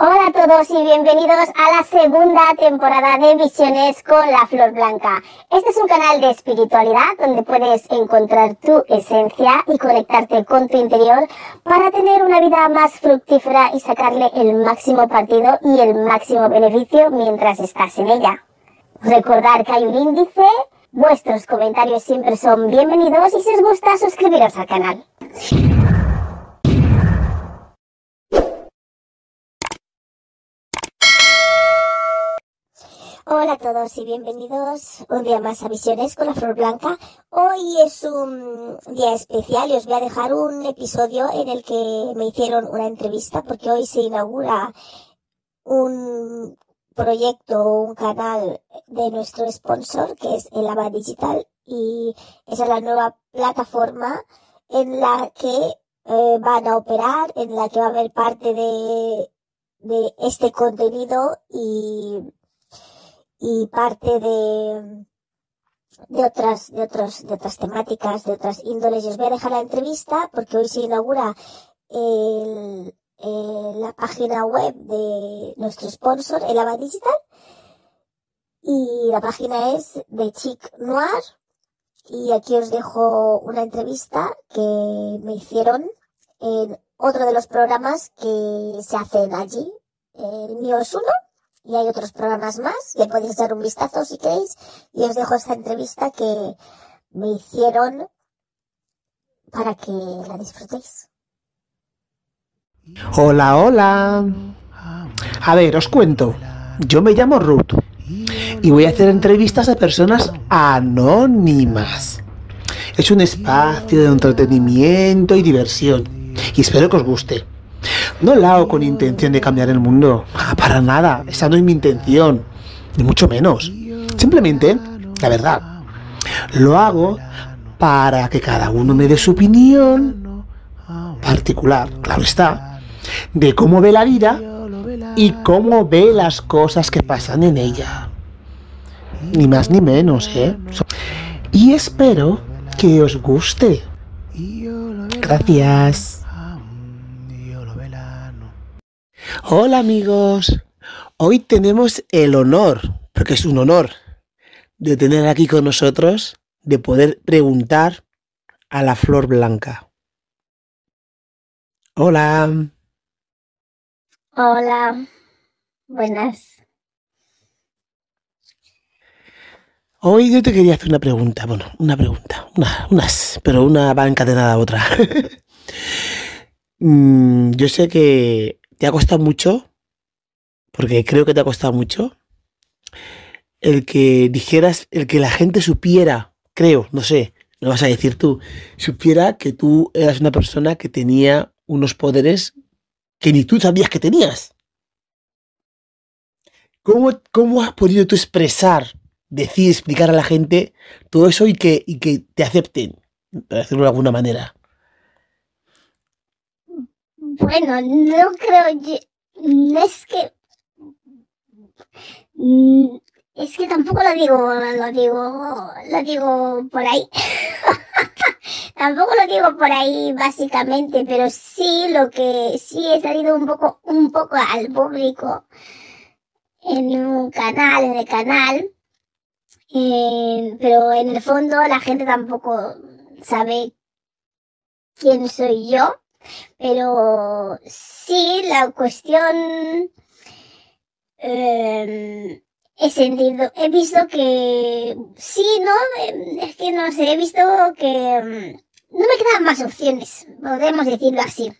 Hola a todos y bienvenidos a la segunda temporada de Visiones con la Flor Blanca. Este es un canal de espiritualidad donde puedes encontrar tu esencia y conectarte con tu interior para tener una vida más fructífera y sacarle el máximo partido y el máximo beneficio mientras estás en ella. Recordar que hay un índice, vuestros comentarios siempre son bienvenidos y si os gusta suscribiros al canal. Hola a todos y bienvenidos un día más a Visiones con la Flor Blanca. Hoy es un día especial y os voy a dejar un episodio en el que me hicieron una entrevista porque hoy se inaugura un proyecto, un canal de nuestro sponsor que es el ABA Digital y esa es la nueva plataforma en la que eh, van a operar, en la que va a haber parte de, de este contenido y y parte de, de otras, de otros, de otras temáticas, de otras índoles. Y os voy a dejar la entrevista porque hoy se inaugura el, la página web de nuestro sponsor, el ABA Digital. Y la página es de Chic Noir. Y aquí os dejo una entrevista que me hicieron en otro de los programas que se hacen allí, el mío es uno y hay otros programas más. Le podéis dar un vistazo si queréis. Y os dejo esta entrevista que me hicieron para que la disfrutéis. Hola, hola. A ver, os cuento. Yo me llamo Ruth y voy a hacer entrevistas a personas anónimas. Es un espacio de entretenimiento y diversión y espero que os guste. No lo hago con intención de cambiar el mundo. Para nada. Esa no es mi intención. Ni mucho menos. Simplemente, la verdad, lo hago para que cada uno me dé su opinión particular, claro está, de cómo ve la vida y cómo ve las cosas que pasan en ella. Ni más ni menos, ¿eh? Y espero que os guste. Gracias. Hola amigos, hoy tenemos el honor, porque es un honor, de tener aquí con nosotros, de poder preguntar a la flor blanca. Hola. Hola. Buenas. Hoy yo te quería hacer una pregunta, bueno, una pregunta, una, unas, pero una va encadenada a otra. Mm, yo sé que ¿Te ha costado mucho? Porque creo que te ha costado mucho. El que dijeras, el que la gente supiera, creo, no sé, lo vas a decir tú, supiera que tú eras una persona que tenía unos poderes que ni tú sabías que tenías. ¿Cómo, cómo has podido tú expresar, decir, explicar a la gente todo eso y que, y que te acepten, para decirlo de alguna manera? Bueno, no creo, no es que, mm, es que tampoco lo digo, lo digo, lo digo por ahí. tampoco lo digo por ahí básicamente, pero sí lo que sí he salido un poco, un poco al público en un canal, en el canal, eh, pero en el fondo la gente tampoco sabe quién soy yo pero sí, la cuestión... Eh, he sentido, he visto que sí, ¿no? Em, es que no sé, he visto que em, no me quedan más opciones, podemos decirlo así.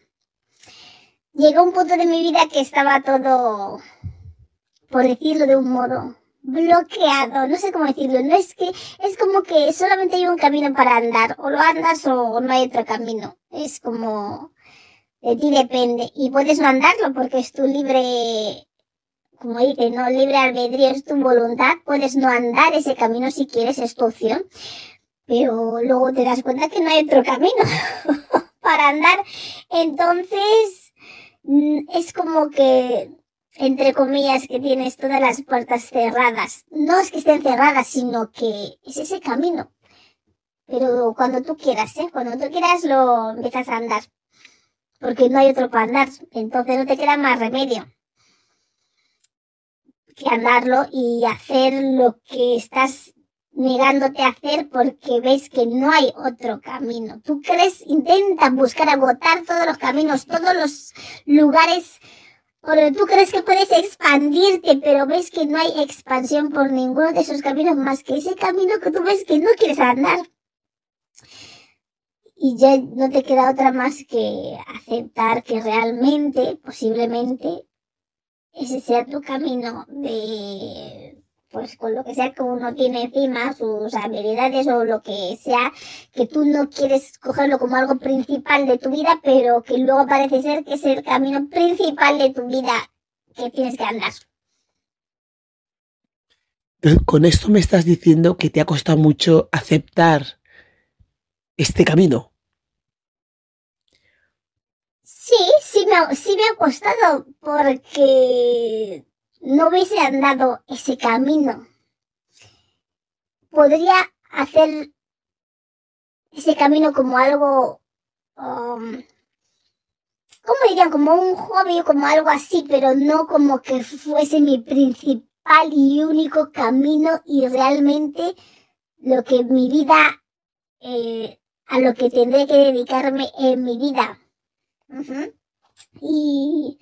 Llegó un punto de mi vida que estaba todo, por decirlo de un modo, bloqueado, no sé cómo decirlo, no es que, es como que solamente hay un camino para andar, o lo andas o no hay otro camino. Es como, de ti depende. Y puedes no andarlo porque es tu libre, como dice, no libre albedrío, es tu voluntad. Puedes no andar ese camino si quieres, es tu opción. Pero luego te das cuenta que no hay otro camino para andar. Entonces, mm, es como que, entre comillas, que tienes todas las puertas cerradas. No es que estén cerradas, sino que es ese camino. Pero cuando tú quieras, ¿eh? Cuando tú quieras lo empiezas a andar porque no hay otro para andar, entonces no te queda más remedio. que andarlo y hacer lo que estás negándote a hacer porque ves que no hay otro camino. Tú crees, intenta buscar agotar todos los caminos, todos los lugares porque tú crees que puedes expandirte, pero ves que no hay expansión por ninguno de esos caminos más que ese camino que tú ves que no quieres andar. Y ya no te queda otra más que aceptar que realmente, posiblemente, ese sea tu camino de pues con lo que sea que uno tiene encima, sus habilidades o lo que sea, que tú no quieres cogerlo como algo principal de tu vida, pero que luego parece ser que es el camino principal de tu vida que tienes que andar. Con esto me estás diciendo que te ha costado mucho aceptar este camino. Sí, sí me, sí me ha costado porque no hubiese andado ese camino, podría hacer ese camino como algo, um, ¿cómo dirían? Como un hobby como algo así, pero no como que fuese mi principal y único camino y realmente lo que mi vida, eh, a lo que tendré que dedicarme en mi vida. Y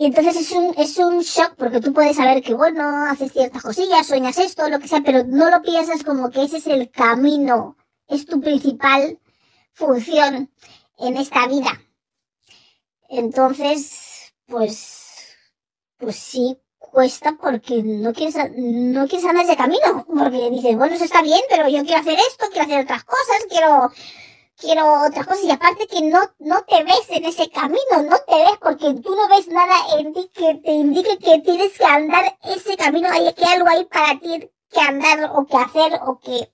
y entonces es un, es un shock porque tú puedes saber que, bueno, haces ciertas cosillas, sueñas esto, lo que sea, pero no lo piensas como que ese es el camino, es tu principal función en esta vida. Entonces, pues, pues sí cuesta porque no quieres, no quieres andar ese camino, porque dices, bueno, eso está bien, pero yo quiero hacer esto, quiero hacer otras cosas, quiero quiero otras cosas y aparte que no, no te ves en ese camino, no te ves porque tú no ves nada en ti que te indique que tienes que andar ese camino, hay que algo ahí para ti que andar o que hacer o que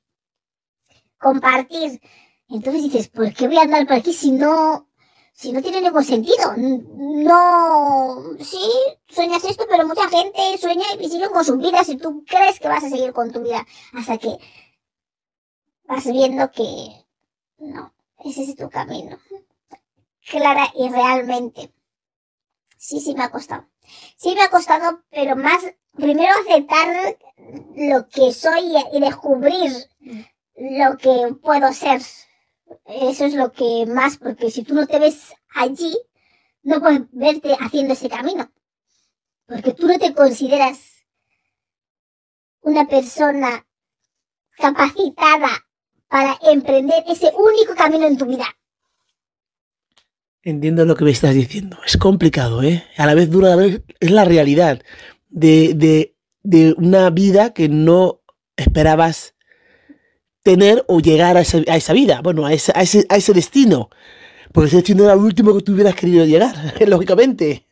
compartir. Entonces dices, ¿por qué voy a andar por aquí si no, si no tiene ningún sentido? No, sí, sueñas esto, pero mucha gente sueña y sigue con sus vidas y tú crees que vas a seguir con tu vida hasta que vas viendo que no, ese es tu camino. Clara y realmente. Sí, sí me ha costado. Sí me ha costado, pero más, primero aceptar lo que soy y descubrir lo que puedo ser. Eso es lo que más, porque si tú no te ves allí, no puedes verte haciendo ese camino. Porque tú no te consideras una persona capacitada para emprender ese único camino en tu vida. Entiendo lo que me estás diciendo. Es complicado, ¿eh? A la vez dura, a la vez es la realidad de, una vida que no esperabas tener o llegar a esa, vida, bueno, a ese, a, ese, destino. Porque ese destino era el último que tú hubieras querido llegar, lógicamente.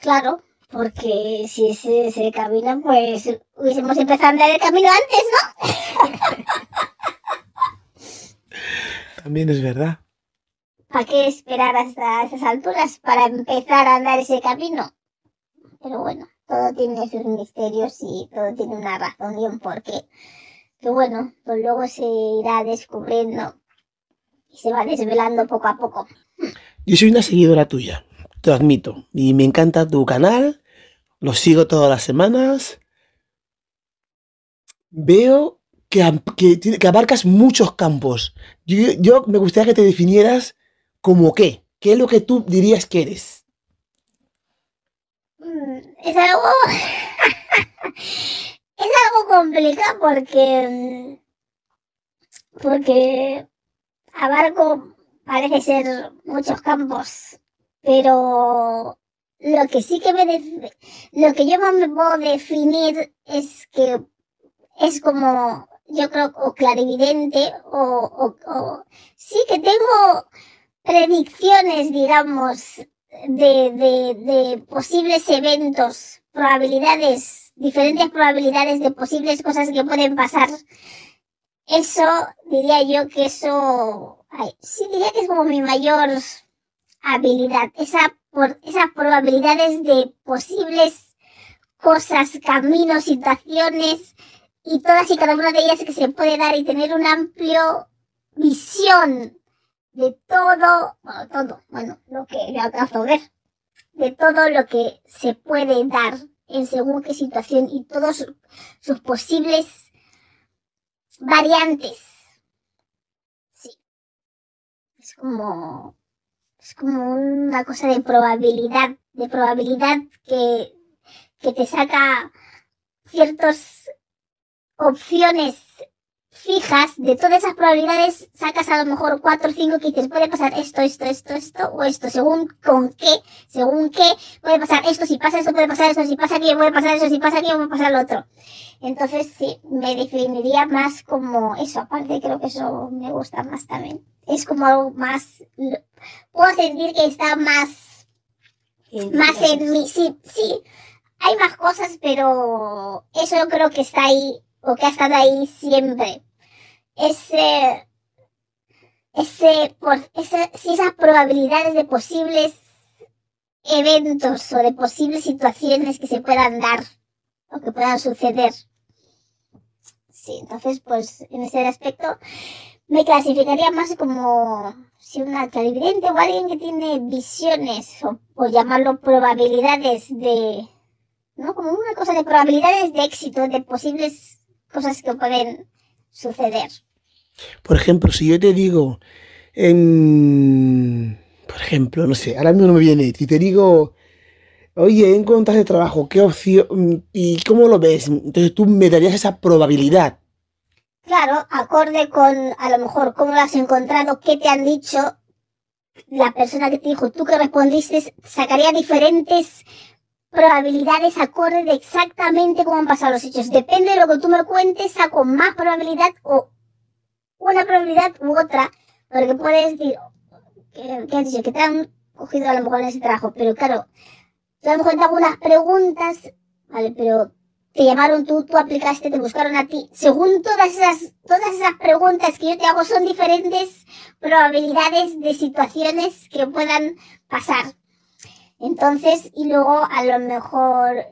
Claro, porque si ese, ese camino, pues hubiésemos empezado a andar el camino antes, ¿no? También es verdad. ¿Para qué esperar hasta esas alturas para empezar a andar ese camino? Pero bueno, todo tiene sus misterios y todo tiene una razón y un porqué. Que bueno, pues luego se irá descubriendo y se va desvelando poco a poco. Yo soy una seguidora tuya, te lo admito. Y me encanta tu canal, lo sigo todas las semanas. Veo que, abarcas muchos campos. Yo, me gustaría que te definieras como qué. ¿Qué es lo que tú dirías que eres? Mm, es algo. es algo complicado porque. Porque abarco, parece ser, muchos campos. Pero lo que sí que me. Lo que yo me puedo definir es que es como yo creo, o clarividente, o, o, sí que tengo predicciones, digamos, de, de, de posibles eventos, probabilidades, diferentes probabilidades de posibles cosas que pueden pasar. Eso, diría yo que eso, sí diría que es como mi mayor habilidad, esa, por, esas probabilidades de posibles cosas, caminos, situaciones, y todas y cada una de ellas que se puede dar y tener una amplio visión de todo, bueno, todo, bueno, lo que le alcanzo a ver, de todo lo que se puede dar en según qué situación y todos sus posibles variantes. Sí. Es como, es como una cosa de probabilidad, de probabilidad que, que te saca ciertas opciones fijas, de todas esas probabilidades sacas a lo mejor cuatro o cinco que dices, puede pasar esto, esto, esto, esto, o esto, según con qué, según qué, puede pasar esto, si pasa esto, puede pasar esto, si pasa aquello, puede pasar eso, si pasa aquello, puede pasar lo otro. Entonces sí, me definiría más como eso, aparte creo que eso me gusta más también. Es como algo más, puedo sentir que está más, más en mí, sí, sí. Hay más cosas, pero eso yo creo que está ahí, o que ha estado ahí siempre ese, ese, por, ese, si esas probabilidades de posibles eventos o de posibles situaciones que se puedan dar o que puedan suceder. Sí, entonces, pues en ese aspecto me clasificaría más como si una clarividente o alguien que tiene visiones o, o llamarlo probabilidades de, ¿no? Como una cosa de probabilidades de éxito, de posibles cosas que pueden suceder. Por ejemplo, si yo te digo, en, por ejemplo, no sé, ahora mismo no me viene, si te digo, oye, encuentras de trabajo, ¿qué opción y cómo lo ves? Entonces tú me darías esa probabilidad. Claro, acorde con a lo mejor cómo lo has encontrado, qué te han dicho la persona que te dijo, tú que respondiste, sacaría diferentes probabilidades acorde de exactamente cómo han pasado los hechos. Depende de lo que tú me cuentes, saco más probabilidad o una probabilidad u otra, porque puedes decir, que, has dicho, que te han cogido a lo mejor en ese trabajo, pero claro, tú a lo mejor te hago unas preguntas, vale, pero te llamaron tú, tú aplicaste, te buscaron a ti. Según todas esas, todas esas preguntas que yo te hago son diferentes probabilidades de situaciones que puedan pasar. Entonces, y luego a lo mejor,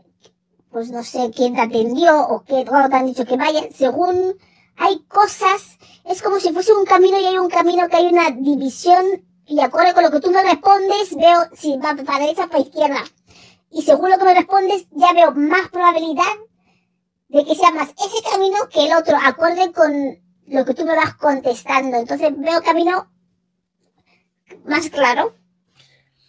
pues no sé quién te atendió o qué, o te han dicho que vaya, según hay cosas, es como si fuese un camino y hay un camino que hay una división y acorde con lo que tú me respondes, veo si va para derecha o para izquierda. Y según lo que me respondes, ya veo más probabilidad de que sea más ese camino que el otro, acorde con lo que tú me vas contestando. Entonces veo camino más claro.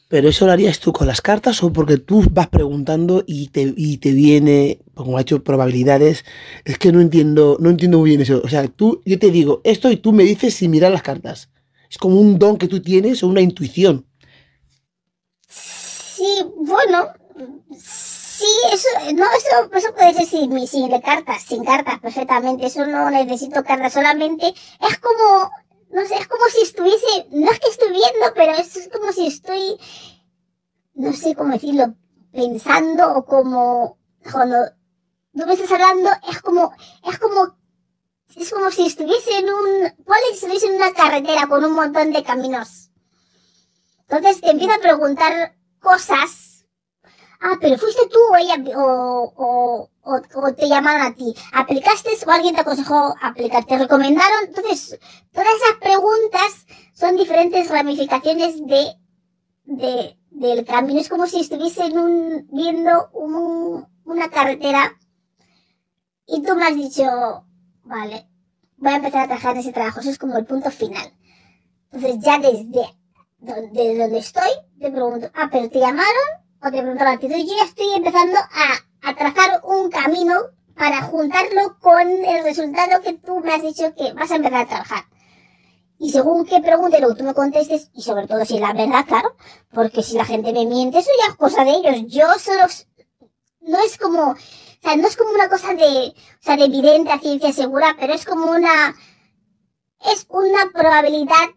¿Pero eso lo harías tú con las cartas o porque tú vas preguntando y te, y te viene, como ha hecho probabilidades? Es que no entiendo, no entiendo muy bien eso. O sea, tú, yo te digo esto y tú me dices sin mirar las cartas. Es como un don que tú tienes o una intuición. Sí, bueno, sí, eso, no, eso, eso puede ser sin, sin cartas, sin cartas, perfectamente. Eso no necesito cartas, solamente es como no sé, es como si estuviese, no es que estoy viendo, pero es como si estoy, no sé cómo decirlo, pensando o como, cuando tú me estás hablando, es como, es como, es como si estuviese en un, ¿cuál si estuviese en una carretera con un montón de caminos. Entonces te empiezo a preguntar cosas ah, pero fuiste tú o ella, o, o, te llamaron a ti. ¿Aplicaste o alguien te aconsejó aplicar? ¿Te recomendaron? Entonces, todas esas preguntas son diferentes ramificaciones de, de, del camino. Es como si estuviese un, viendo un, una carretera y tú me has dicho, vale, voy a empezar a trabajar en ese trabajo. Eso es como el punto final. Entonces, ya desde, desde donde estoy, te pregunto, ah, pero te llamaron o te pregunto a ti. yo ya estoy empezando a, a trazar un camino para juntarlo con el resultado que tú me has dicho que vas a empezar a trabajar. Y según qué pregunte, lo que tú me contestes, y sobre todo si es la verdad, claro, porque si la gente me miente, eso ya es cosa de ellos. Yo solo, no es como, o sea, no es como una cosa de, o sea, de evidente a ciencia segura, pero es como una, es una probabilidad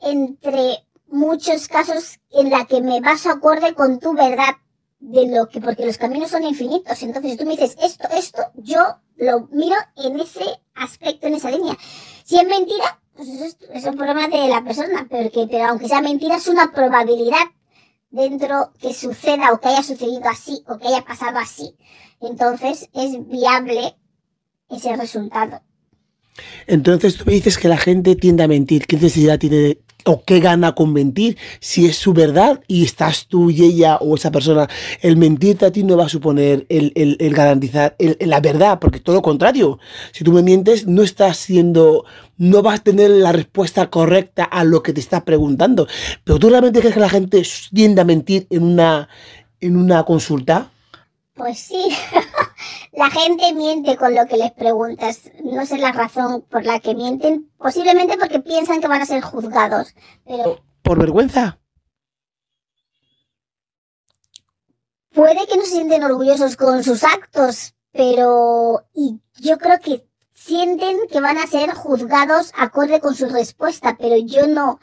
entre muchos casos en la que me baso acorde con tu verdad de lo que, porque los caminos son infinitos. Entonces, tú me dices esto, esto, yo lo miro en ese aspecto, en esa línea. Si es mentira, pues eso es, un problema de la persona, porque, pero aunque sea mentira, es una probabilidad dentro que suceda o que haya sucedido así o que haya pasado así. Entonces, es viable ese resultado. Entonces tú me dices que la gente tiende a mentir. ¿Qué necesidad tiene o qué gana con mentir, si es su verdad y estás tú y ella o esa persona, el mentirte a ti no va a suponer el, el, garantizar la verdad, porque todo lo contrario, si tú me mientes no estás siendo, no vas a tener la respuesta correcta a lo que te estás preguntando, pero tú realmente crees que la gente tiende a mentir en una, en una consulta? Pues sí, la gente miente con lo que les preguntas. No sé la razón por la que mienten. Posiblemente porque piensan que van a ser juzgados. Pero... ¿Por vergüenza? Puede que no se sienten orgullosos con sus actos, pero y yo creo que sienten que van a ser juzgados acorde con su respuesta, pero yo no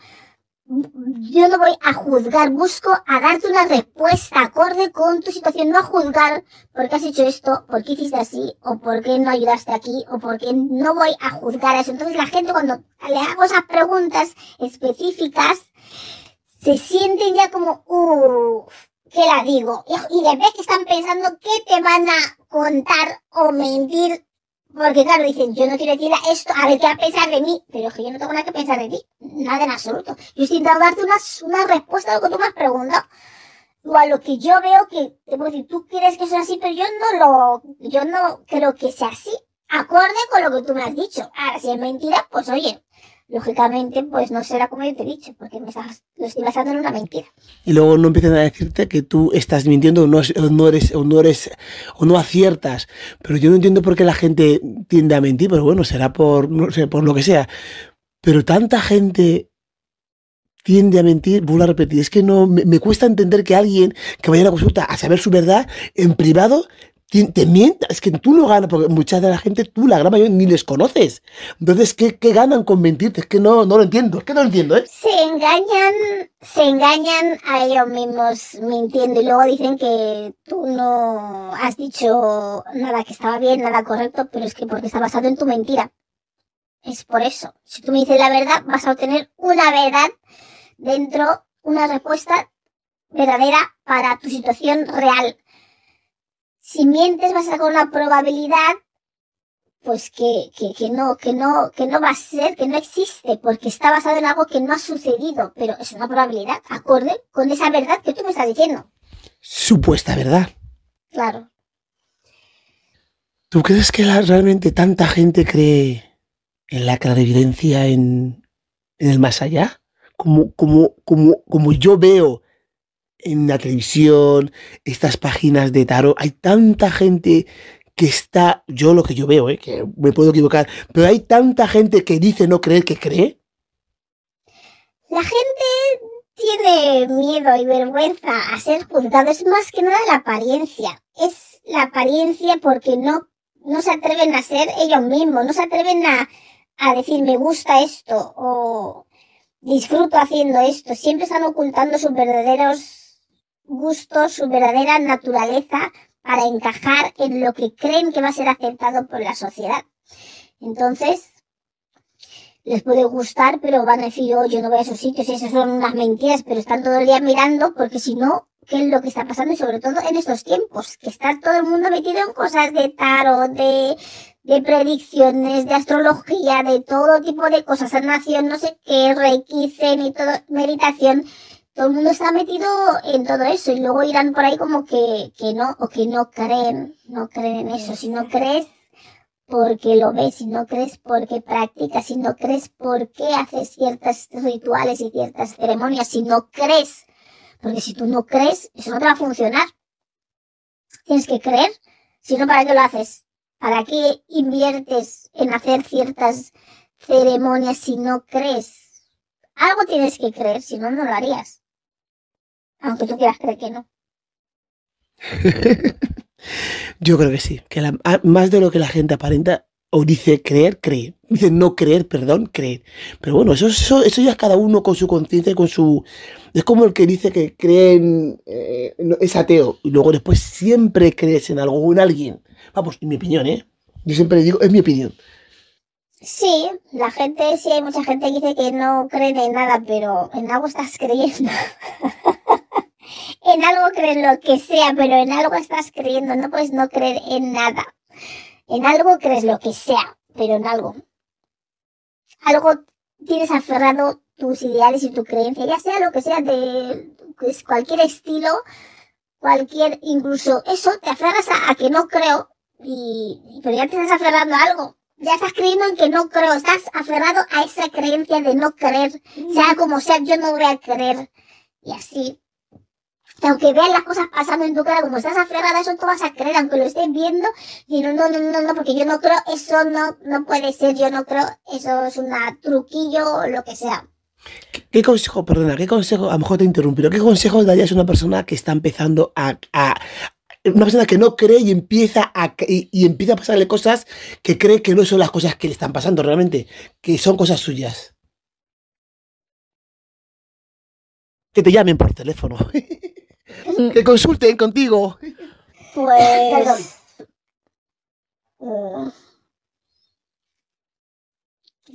yo no voy a juzgar, busco a darte una respuesta acorde con tu situación, no a juzgar por qué has hecho esto, por qué hiciste así, o por qué no ayudaste aquí, o por qué no voy a juzgar eso. Entonces la gente cuando le hago esas preguntas específicas, se sienten ya como, uff, ¿qué la digo? Y, y vez que están pensando qué te van a contar o mentir porque claro, dicen, yo no quiero decir esto, a ver qué va a pensar de mí, pero es que yo no tengo nada que pensar de ti, nada en absoluto. Yo estoy intentando darte una, una respuesta a lo que tú me has preguntado. O a lo que yo veo que, te puedo decir, tú quieres que sea así, pero yo no lo, yo no creo que sea así, acorde con lo que tú me has dicho. Ahora, si es mentira, pues oye, lógicamente, pues no será como yo te he dicho, porque me estás, lo estoy basando en una mentira. Y luego no empiezan a decirte que tú estás mintiendo o no, eres, o no eres, o no aciertas. Pero yo no entiendo por qué la gente tiende a mentir, pero bueno, será por, no sé, por lo que sea. Pero tanta gente tiende a mentir, vuelvo a repetir, es que no, me, me, cuesta entender que alguien que vaya a la consulta a saber su verdad en privado te mientas, es que tú no ganas, porque mucha de la gente, tú la gran mayoría ni les conoces. Entonces, ¿qué, qué ganan con mentirte? Es que no, no lo entiendo, es que no lo entiendo, ¿eh? Se engañan, se engañan a ellos mismos mintiendo y luego dicen que tú no has dicho nada que estaba bien, nada correcto, pero es que porque está basado en tu mentira. Es por eso. Si tú me dices la verdad, vas a obtener una verdad dentro, una respuesta verdadera para tu situación real si mientes vas a sacar una probabilidad pues que, que, que, no, que no, que no va a ser, que no existe, porque está basado en algo que no ha sucedido, pero es una probabilidad, acorde con esa verdad que tú me estás diciendo. Supuesta verdad. Claro. ¿Tú crees que realmente tanta gente cree en la clarividencia, en, en el más allá? Como, como, como, como yo veo en la televisión, estas páginas de tarot, hay tanta gente que está, yo lo que yo veo, ¿eh? que me puedo equivocar, pero hay tanta gente que dice no creer que cree. La gente tiene miedo y vergüenza a ser juzgado, es más que nada la apariencia, es la apariencia porque no, no se atreven a ser ellos mismos, no se atreven a, a decir me gusta esto o disfruto haciendo esto, siempre están ocultando sus verdaderos gusto, su verdadera naturaleza para encajar en lo que creen que va a ser aceptado por la sociedad. Entonces, les puede gustar, pero van a decir, oh, yo no voy a esos sitios esas son unas mentiras, pero están todo el día mirando porque si no, ¿qué es lo que está pasando? Y sobre todo en estos tiempos, que está todo el mundo metido en cosas de tarot, de, de predicciones, de astrología, de todo tipo de cosas, sanación, no sé qué, reiki, y todo, meditación todo el mundo está metido en todo eso y luego irán por ahí como que, que no, o que no creen, no creen en eso. Si no crees porque lo ves, si no crees porque practicas, si no crees porque haces ciertos rituales y ciertas ceremonias, si no crees, porque si tú no crees, eso no te va a funcionar. Tienes que creer, si no, ¿para qué lo haces? ¿Para qué inviertes en hacer ciertas ceremonias si no crees? Algo tienes que creer, si no, no lo harías. Aunque tú quieras creer que no. Yo creo que sí, que más de lo que la gente aparenta o dice creer, cree. Dice no creer, perdón, creer. Pero bueno, eso, eso, eso ya es cada uno con su conciencia, con su... Es como el que dice que cree en, eh, es ateo y luego después siempre crees en algo o en alguien. Vamos, en mi opinión, ¿eh? Yo siempre digo, es mi opinión. Sí, la gente, sí hay mucha gente que dice que no cree en nada, pero en algo estás creyendo. en algo crees lo que sea, pero en algo estás creyendo, no puedes no creer en nada. En algo crees lo que sea, pero en algo. Algo tienes aferrado tus ideales y tu creencia, ya sea lo que sea de pues, cualquier estilo, cualquier, incluso eso, te aferras a, que no creo, y, pero ya te estás aferrando a algo. Ya estás creyendo en que no creo, estás aferrado a esa creencia de no creer, sea como sea, yo no voy a creer. Y así, aunque veas las cosas pasando en tu cara, como estás aferrada eso, tú vas a creer, aunque lo estés viendo, y no, no, no, no, no, porque yo no creo, eso no, no puede ser, yo no creo, eso es un truquillo o lo que sea. ¿Qué consejo, perdona, qué consejo, a lo mejor te interrumpí, qué consejo darías a una persona que está empezando a, a una persona que no cree y empieza a y, empieza a pasarle cosas que cree que no son las cosas que le están pasando realmente, que son cosas suyas? Que te llamen por teléfono. que consulten contigo. Pues. Uh,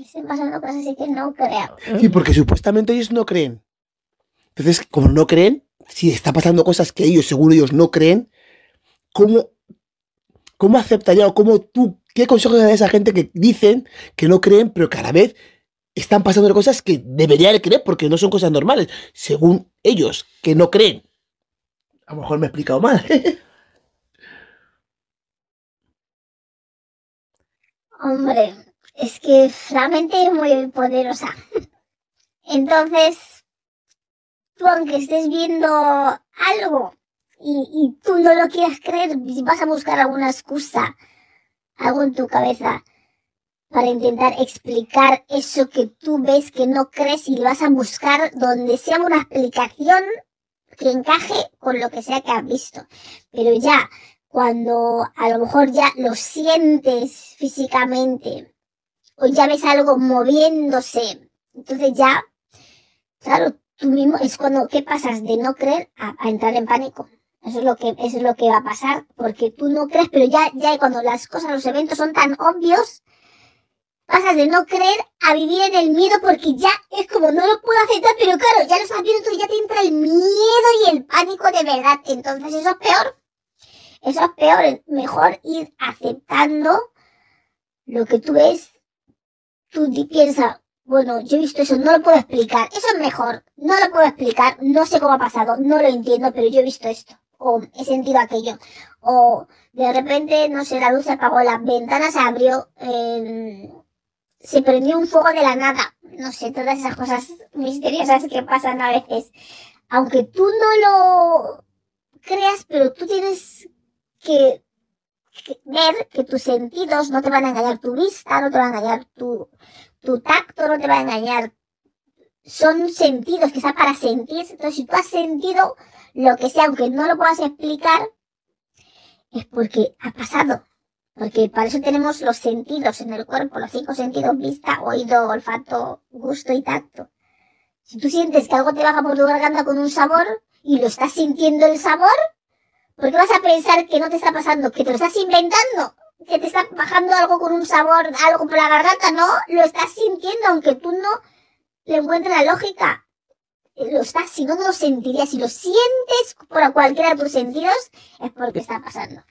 estén pasando cosas así que no creo. Sí, porque supuestamente ellos no creen. Entonces, como no creen, si está pasando cosas que ellos, según ellos, no creen, ¿cómo, cómo aceptaría o cómo tú, qué consejo le a esa gente que dicen que no creen, pero que a la vez están pasando cosas que deberían de creer porque no son cosas normales, según ellos, que no creen? A lo mejor me he explicado mal. Hombre, es que realmente es muy poderosa. Entonces, tú aunque estés viendo algo y, y, tú no lo quieras creer, vas a buscar alguna excusa, algo en tu cabeza para intentar explicar eso que tú ves que no crees y vas a buscar donde sea una explicación que encaje con lo que sea que has visto. Pero ya, cuando a lo mejor ya lo sientes físicamente o ya ves algo moviéndose, entonces ya, claro, tú mismo es cuando, ¿qué pasas? De no creer a, entrar en pánico. Eso es lo que, eso es lo que va a pasar, porque tú no crees, pero ya, ya cuando las cosas, los eventos son tan obvios, pasas de no creer a vivir en el miedo porque ya es como no lo puedo aceptar, pero claro, ya lo estás viendo, entonces ya te entra el miedo y el pánico de verdad. Entonces eso es peor. Eso es peor. Mejor ir aceptando lo que tú ves. Tú piensas, bueno, yo he visto eso, no lo puedo explicar. Eso es mejor. No lo puedo explicar, no sé cómo ha pasado, no lo entiendo, pero yo he visto esto. O he sentido aquello. O de repente, no sé, la luz se apagó, la ventana se abrió. Eh, se prendió un fuego de la nada. No sé, todas esas cosas misteriosas que pasan a veces. Aunque tú no lo creas, pero tú tienes que, ver que tus sentidos no te van a engañar, tu vista no te va a engañar, tu, tu tacto no te va a engañar. Son sentidos que están para sentir. Entonces, si tú has sentido lo que sea, aunque no lo puedas explicar, es porque ha pasado. Porque para eso tenemos los sentidos en el cuerpo, los cinco sentidos, vista, oído, olfato, gusto y tacto. Si tú sientes que algo te baja por tu garganta con un sabor y lo estás sintiendo el sabor, ¿por qué vas a pensar que no te está pasando? Que te lo estás inventando, que te está bajando algo con un sabor, algo por la garganta, no, lo estás sintiendo, aunque tú no le encuentres la lógica. Lo estás, si no, no lo sentirías. Si lo sientes por cualquiera de tus sentidos, es porque está pasando.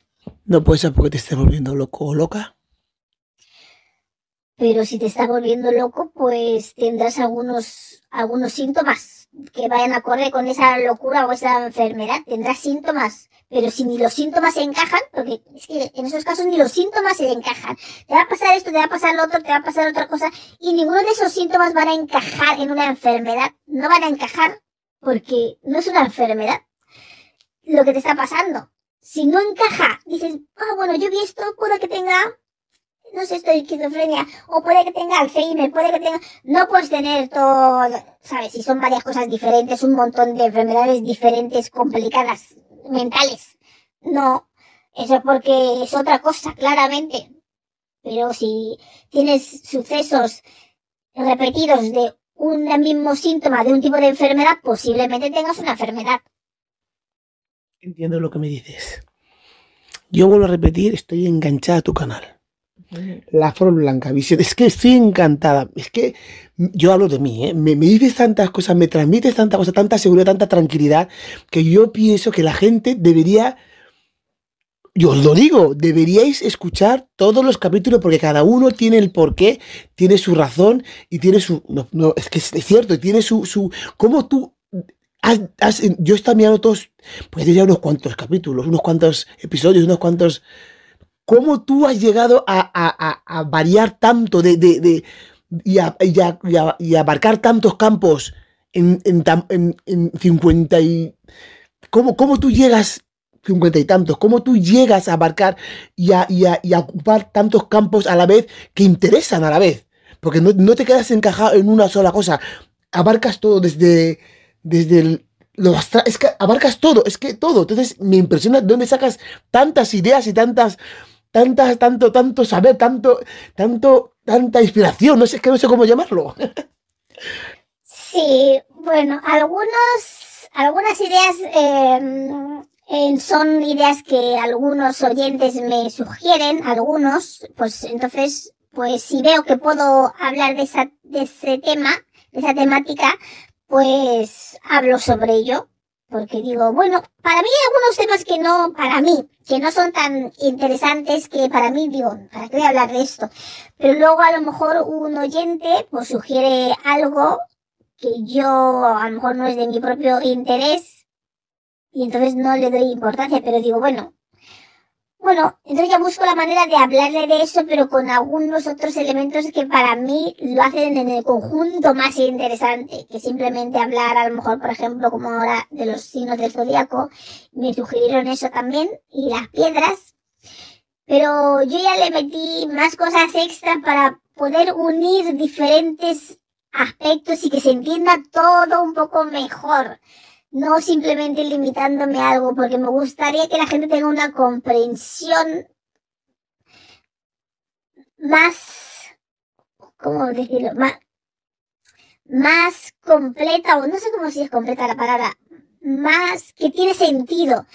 No puede ser porque te estés volviendo loco o loca. Pero si te está volviendo loco, pues tendrás algunos, algunos síntomas que vayan a correr con esa locura o esa enfermedad. Tendrás síntomas. Pero si ni los síntomas se encajan, porque es que en esos casos ni los síntomas se encajan. Te va a pasar esto, te va a pasar lo otro, te va a pasar otra cosa. Y ninguno de esos síntomas van a encajar en una enfermedad. No van a encajar porque no es una enfermedad lo que te está pasando si no encaja, dices, ah, bueno, yo vi esto, puede que tenga, no sé, esto de esquizofrenia, o puede que tenga Alzheimer, puede que tenga, no puedes tener todo, sabes, si son varias cosas diferentes, un montón de enfermedades diferentes, complicadas, mentales. No, eso es porque es otra cosa, claramente. Pero si tienes sucesos repetidos de un mismo síntoma de un tipo de enfermedad, posiblemente tengas una enfermedad. Entiendo lo que me dices. Yo vuelvo a repetir, estoy enganchada a tu canal. La Flor Blanca Visión. Es que estoy encantada. Es que yo hablo de mí, ¿eh? me, me, dices tantas cosas, me transmites tantas cosas, tanta seguridad, tanta tranquilidad, que yo pienso que la gente debería yo os lo digo, deberíais escuchar todos los capítulos porque cada uno tiene el porqué, tiene su razón y tiene su... No, no es que es cierto, tiene su... su ¿Cómo tú... Has, yo he estado mirando todos, pues ya unos cuantos capítulos, unos cuantos episodios, unos cuantos... ¿Cómo tú has llegado a, variar tanto de, y, y, abarcar tantos campos en, en, en, en 50 y... ¿Cómo, ¿Cómo tú llegas cincuenta y tantos, cómo tú llegas a abarcar y a, y, a, y a, ocupar tantos campos a la vez que interesan a la vez. Porque no, no, te quedas encajado en una sola cosa. Abarcas todo desde, desde el, lo es que abarcas todo, es que todo. Entonces me impresiona de dónde sacas tantas ideas y tantas, tantas, tanto, tanto saber, tanto, tanto, tanta inspiración. No sé, es que no sé cómo llamarlo. Sí, bueno, algunos, algunas ideas eh, eh, son ideas que algunos oyentes me sugieren, algunos, pues entonces, pues si veo que puedo hablar de, esa, de ese tema, de esa temática, pues hablo sobre ello. Porque digo, bueno, para mí hay algunos temas que no, para mí, que no son tan interesantes que para mí digo, ¿para qué voy a hablar de esto? Pero luego a lo mejor un oyente pues sugiere algo que yo a lo mejor no es de mi propio interés y entonces no le doy importancia, pero digo, bueno, bueno, entonces ya busco la manera de hablarle de eso, pero con algunos otros elementos que para mí lo hacen en el conjunto más interesante que simplemente hablar, a lo mejor, por ejemplo, como ahora de los signos del zodiaco, me sugirieron eso también, y las piedras, pero yo ya le metí más cosas extra para poder unir diferentes aspectos y que se entienda todo un poco mejor no simplemente limitándome a algo, porque me gustaría que la gente tenga una comprensión más, ¿cómo decirlo? Más, más completa, o no sé cómo si es completa la palabra, más que tiene sentido,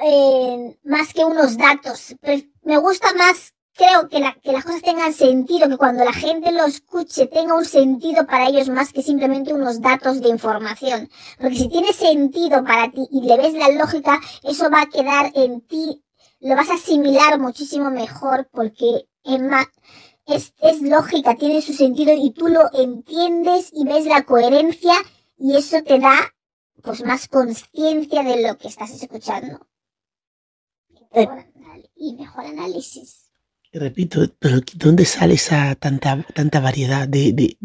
eh, más que unos datos. me gusta más creo que, que las cosas tengan sentido, que cuando la gente lo escuche tenga un sentido para ellos más que simplemente unos datos de información. Porque si tiene sentido para ti y le ves la lógica, eso va a quedar en ti, lo vas a asimilar muchísimo mejor porque es es, es lógica, tiene su sentido y tú lo entiendes y ves la coherencia y eso te da pues más conciencia de lo que estás escuchando. Y mejor análisis repito, pero ¿dónde sale esa tanta, tanta variedad de, de,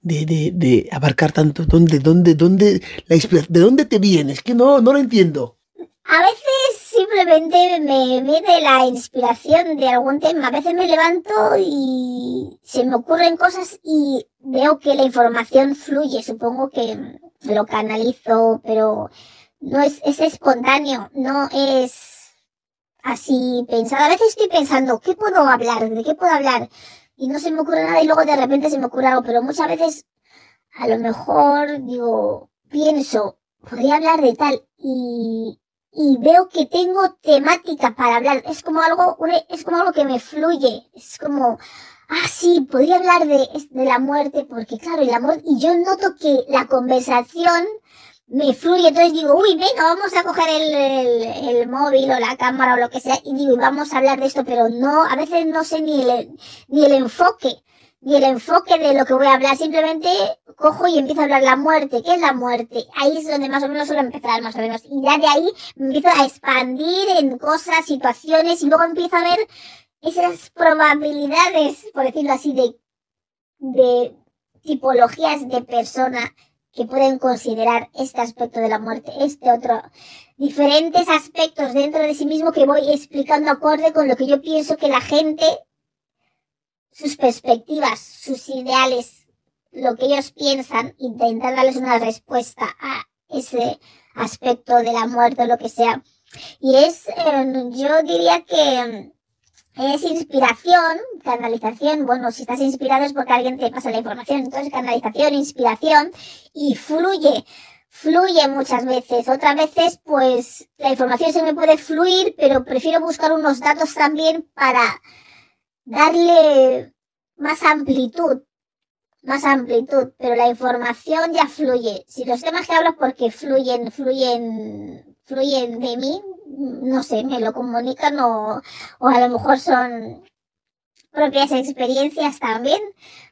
de, de, abarcar tanto? ¿Dónde, dónde, dónde, ¿De dónde te vienes? Que no, no lo entiendo. A veces simplemente me viene la inspiración de algún tema. A veces me levanto y se me ocurren cosas y veo que la información fluye. Supongo que lo canalizo, pero no es, es espontáneo, no es así pensada. A veces estoy pensando, ¿qué puedo hablar? ¿De qué puedo hablar? Y no se me ocurre nada y luego de repente se me ocurre algo, pero muchas veces a lo mejor digo, pienso, podría hablar de tal y, y veo que tengo temática para hablar. Es como algo, es como algo que me fluye. Es como, ah, sí, podría hablar de, de la muerte porque claro, el amor, y yo noto que la conversación me fluye, entonces digo, uy, venga, vamos a coger el, el, móvil o la cámara o lo que sea y digo, vamos a hablar de esto, pero no, a veces no sé ni el, ni el enfoque, ni el enfoque de lo que voy a hablar, simplemente cojo y empiezo a hablar la muerte, ¿qué es la muerte? Ahí es donde más o menos suelo empezar, más o menos, y ya de ahí empiezo a expandir en cosas, situaciones, y luego empiezo a ver esas probabilidades, por decirlo así, de, de tipologías de persona que pueden considerar este aspecto de la muerte, este otro, diferentes aspectos dentro de sí mismo que voy explicando acorde con lo que yo pienso que la gente, sus perspectivas, sus ideales, lo que ellos piensan, intentar darles una respuesta a ese aspecto de la muerte o lo que sea. Y es, eh, yo diría que es inspiración, canalización, bueno, si estás inspirado es porque alguien te pasa la información, entonces canalización, inspiración y fluye, fluye muchas veces. Otras veces, pues, la información se me puede fluir, pero prefiero buscar unos datos también para darle más amplitud, más amplitud, pero la información ya fluye. Si los temas que hablo porque fluyen, fluyen, fluyen de mí, no sé, me lo comunican o, o a lo mejor son propias experiencias también,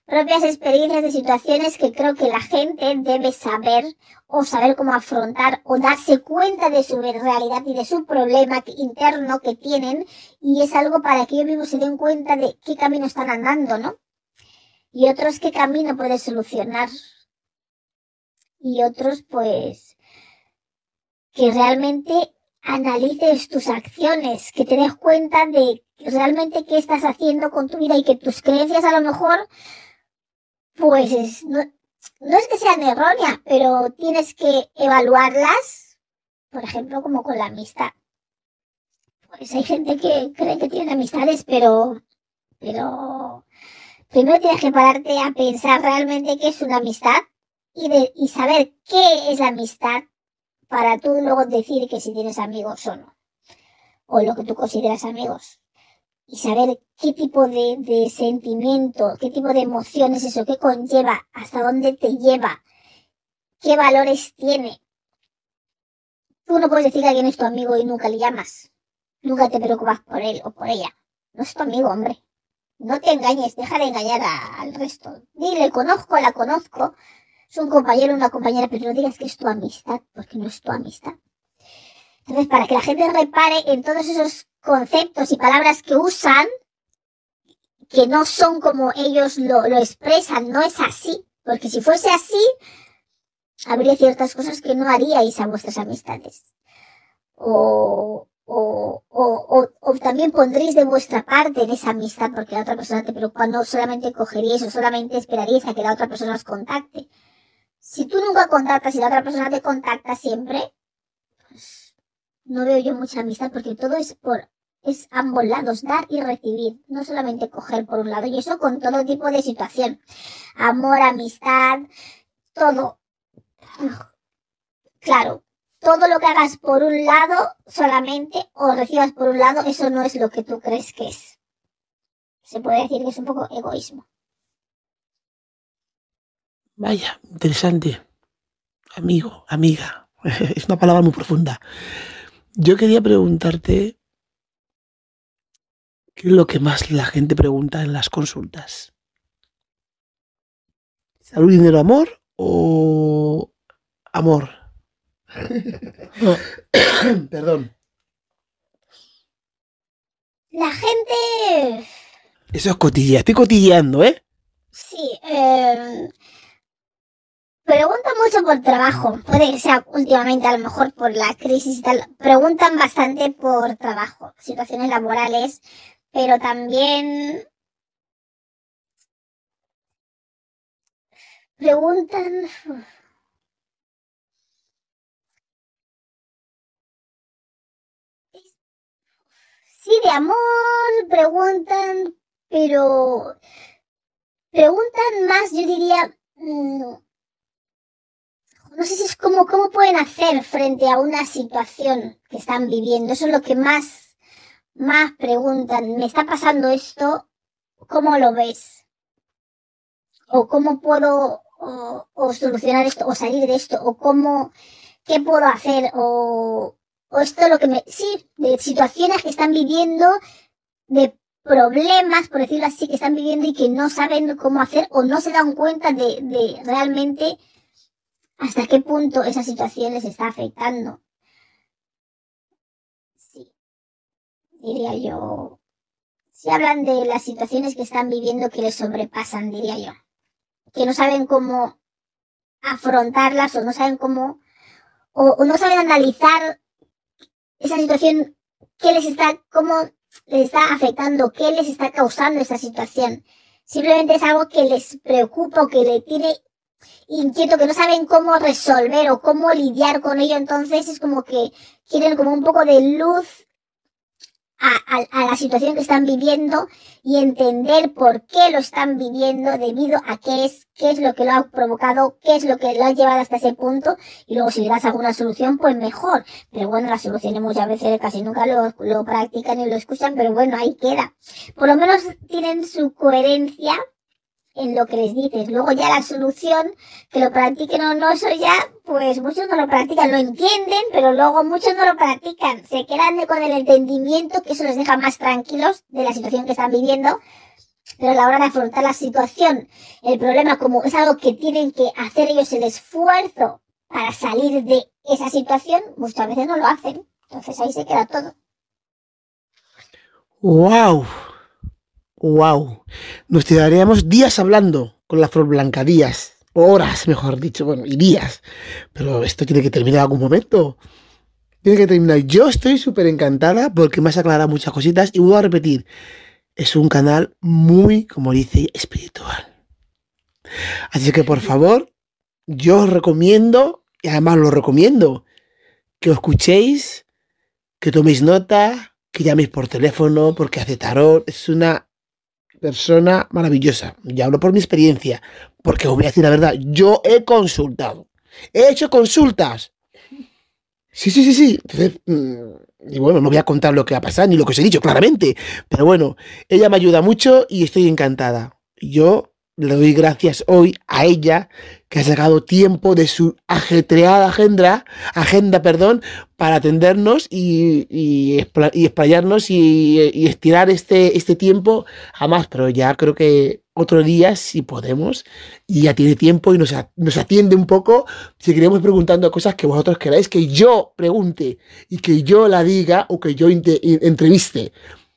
propias experiencias de situaciones que creo que la gente debe saber o saber cómo afrontar o darse cuenta de su realidad y de su problema interno que tienen y es algo para que ellos mismos se den cuenta de qué camino están andando, ¿no? Y otros qué camino puedes solucionar. Y otros pues que realmente analices tus acciones, que te des cuenta de realmente qué estás haciendo con tu vida y que tus creencias a lo mejor, pues no, no es que sean erróneas, pero tienes que evaluarlas, por ejemplo, como con la amistad. Pues hay gente que cree que tiene amistades, pero, pero primero tienes que pararte a pensar realmente qué es una amistad y, de, y saber qué es la amistad para tú luego decir que si tienes amigos o no. O lo que tú consideras amigos y saber qué tipo de, de sentimiento, qué tipo de emoción es eso, qué conlleva, hasta dónde te lleva, qué valores tiene. Tú no puedes decir que alguien es tu amigo y nunca le llamas. Nunca te preocupas por él o por ella. No es tu amigo, hombre. No te engañes, deja de engañar al resto. Dile, conozco, la conozco. Es un compañero o una compañera, pero no digas que es tu amistad, porque no es tu amistad. Entonces, para que la gente repare en todos esos conceptos y palabras que usan, que no son como ellos lo, lo expresan, no es así. Porque si fuese así, habría ciertas cosas que no haríais a vuestras amistades. O, o, o, o, también pondréis de vuestra parte en esa amistad porque la otra persona te preocupa, no solamente cogeríais o solamente esperaríais a que la otra persona os contacte. Si tú nunca contactas y la otra persona te contacta siempre, pues no veo yo mucha amistad porque todo es por es ambos lados, dar y recibir, no solamente coger por un lado, y eso con todo tipo de situación. Amor, amistad, todo. Claro, todo lo que hagas por un lado solamente o recibas por un lado, eso no es lo que tú crees que es. Se puede decir que es un poco egoísmo. Vaya, interesante. Amigo, amiga. es una palabra muy profunda. Yo quería preguntarte ¿Qué es lo que más la gente pregunta en las consultas? ¿Salud, dinero, amor o amor? Perdón. La gente... Eso es cotilla, estoy cotilleando, ¿eh? Sí, eh, preguntan mucho por trabajo. Puede que sea últimamente, a lo mejor por la crisis y tal. Preguntan bastante por trabajo, situaciones laborales, pero también preguntan sí de amor preguntan pero preguntan más yo diría mm, no sé si es como cómo pueden hacer frente a una situación que están viviendo eso es lo que más más preguntan, ¿me está pasando esto? ¿Cómo lo ves? ¿O cómo puedo o, solucionar esto o salir de esto? ¿O cómo, qué puedo hacer? ¿O, o esto lo que me... Sí, de situaciones que están viviendo, de problemas, por decirlo así, que están viviendo y que no saben cómo hacer o no se dan cuenta de, de realmente hasta qué punto esa situación les está afectando. diría yo. Si hablan de las situaciones que están viviendo que les sobrepasan, diría yo. Que no saben cómo afrontarlas o no saben cómo, o, no saben analizar esa situación, qué les está, cómo les está afectando, qué les está causando esa situación. Simplemente es algo que les preocupa o que le tiene inquieto, que no saben cómo resolver o cómo lidiar con ello. Entonces es como que quieren como un poco de luz a, la situación que están viviendo y entender por qué lo están viviendo debido a qué es, qué es lo que lo ha provocado, qué es lo que lo ha llevado hasta ese punto y luego si le das alguna solución pues mejor. Pero bueno, las soluciones muchas veces casi nunca lo, lo practican y lo escuchan, pero bueno, ahí queda. Por lo menos tienen su coherencia en lo que les dices. Luego ya la solución, que lo practiquen o no, eso ya, pues muchos no lo practican, lo entienden, pero luego muchos no lo practican. Se quedan con el entendimiento que eso les deja más tranquilos de la situación que están viviendo. Pero a la hora de afrontar la situación, el problema como es algo que tienen que hacer ellos el esfuerzo para salir de esa situación, muchas veces no lo hacen. Entonces ahí se queda todo. ¡Wow! ¡Wow! Nos tiraríamos días hablando con la flor blanca, días, horas, mejor dicho, bueno, y días. Pero esto tiene que terminar en algún momento. Tiene que terminar. Yo estoy súper encantada porque me has aclarado muchas cositas y voy a repetir. Es un canal muy, como dice, espiritual. Así que por favor, yo os recomiendo, y además lo recomiendo, que os escuchéis, que toméis nota, que llaméis por teléfono porque hace tarot. Es una persona maravillosa. Ya hablo por mi experiencia, porque os voy a decir la verdad, yo he consultado. He hecho consultas. Sí, sí, sí, sí. Entonces, mm, y bueno, no voy a contar lo que ha pasado ni lo que os he dicho, claramente. Pero bueno, ella me ayuda mucho y estoy encantada. Yo le doy gracias hoy a ella que ha sacado tiempo de su ajetreada agenda, agenda perdón, para atendernos y, y, explayarnos y, estirar este, este tiempo a más. Pero ya creo que otro día, si podemos, y ya tiene tiempo y nos, nos atiende un poco, seguiremos preguntando cosas que vosotros queráis que yo pregunte y que yo la diga o que yo entreviste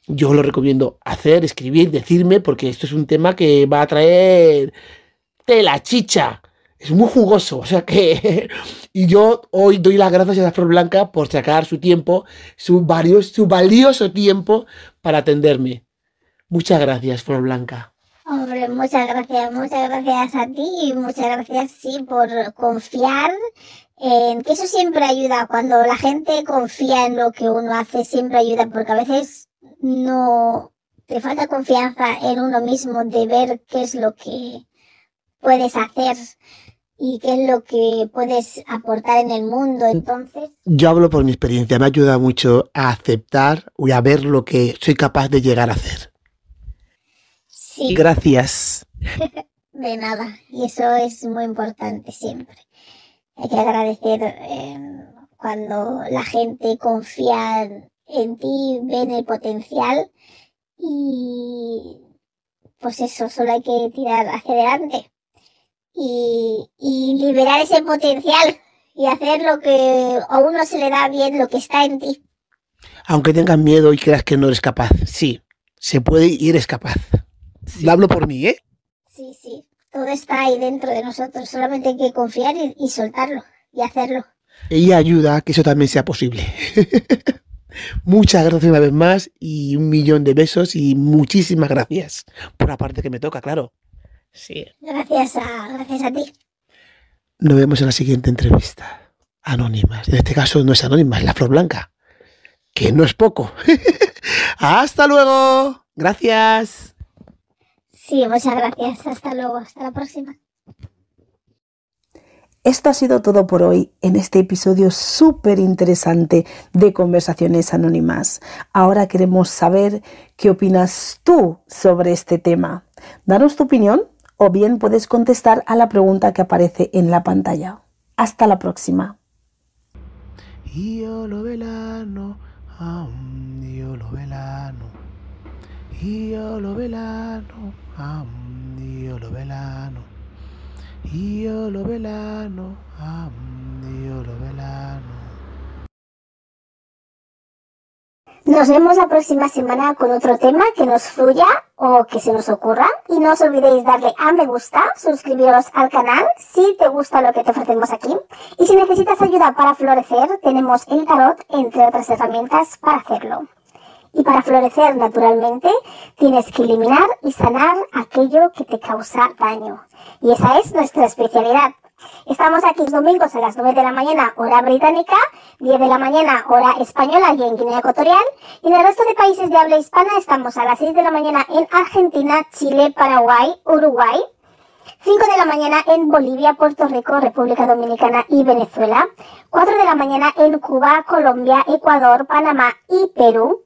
yo lo recomiendo hacer, escribir, decirme, porque esto es un tema que va a traer tela, chicha. Es muy jugoso, o sea que... y yo hoy doy las gracias a Flor Blanca por sacar su tiempo, su, varios, su valioso tiempo para atenderme. Muchas gracias, Flor Blanca. Hombre, muchas gracias, muchas gracias a ti y muchas gracias, sí, por confiar en que eso siempre ayuda. Cuando la gente confía en lo que uno hace, siempre ayuda, porque a veces no te falta confianza en uno mismo de ver qué es lo que puedes hacer y qué es lo que puedes aportar en el mundo. Entonces, yo hablo por mi experiencia, me ayuda mucho a aceptar y a ver lo que soy capaz de llegar a hacer. Sí. Gracias. de nada, y eso es muy importante siempre. Hay que agradecer eh, cuando la gente confía en ti ven el potencial y pues eso, solo hay que tirar hacia adelante y, liberar ese potencial y hacer lo que a uno se le da bien, lo que está en ti. Aunque tengas miedo y creas que no eres capaz, sí, se puede y eres capaz. Lo hablo por mí, ¿eh? Sí, sí, todo está ahí dentro de nosotros, solamente hay que confiar y, y soltarlo y hacerlo. Ella ayuda a que eso también sea posible. Muchas gracias una vez más y un millón de besos y muchísimas gracias por la parte que me toca, claro. Sí. Gracias a, gracias a ti. Nos vemos en la siguiente entrevista. Anónimas. En este caso no es anónima, es la flor blanca. Que no es poco. Hasta luego. Gracias. Sí, muchas gracias. Hasta luego. Hasta la próxima. Esto ha sido todo por hoy en este episodio súper interesante de Conversaciones Anónimas. Ahora queremos saber qué opinas tú sobre este tema. Danos tu opinión o bien puedes contestar a la pregunta que aparece en la pantalla. Hasta la próxima. Io lo velano. Nos vemos la próxima semana con otro tema que nos fluya o que se nos ocurra. Y no os olvidéis darle a me gusta, suscribiros al canal si te gusta lo que te ofrecemos aquí. Y si necesitas ayuda para florecer, tenemos el tarot, entre otras herramientas, para hacerlo. Y para florecer naturalmente, tienes que eliminar y sanar aquello que te causa daño. Y esa es nuestra especialidad. Estamos aquí los domingos a las 9 de la mañana, hora británica, 10 de la mañana, hora española y en Guinea Ecuatorial. Y en el resto de países de habla hispana estamos a las 6 de la mañana en Argentina, Chile, Paraguay, Uruguay. 5 de la mañana en Bolivia, Puerto Rico, República Dominicana y Venezuela. 4 de la mañana en Cuba, Colombia, Ecuador, Panamá y Perú.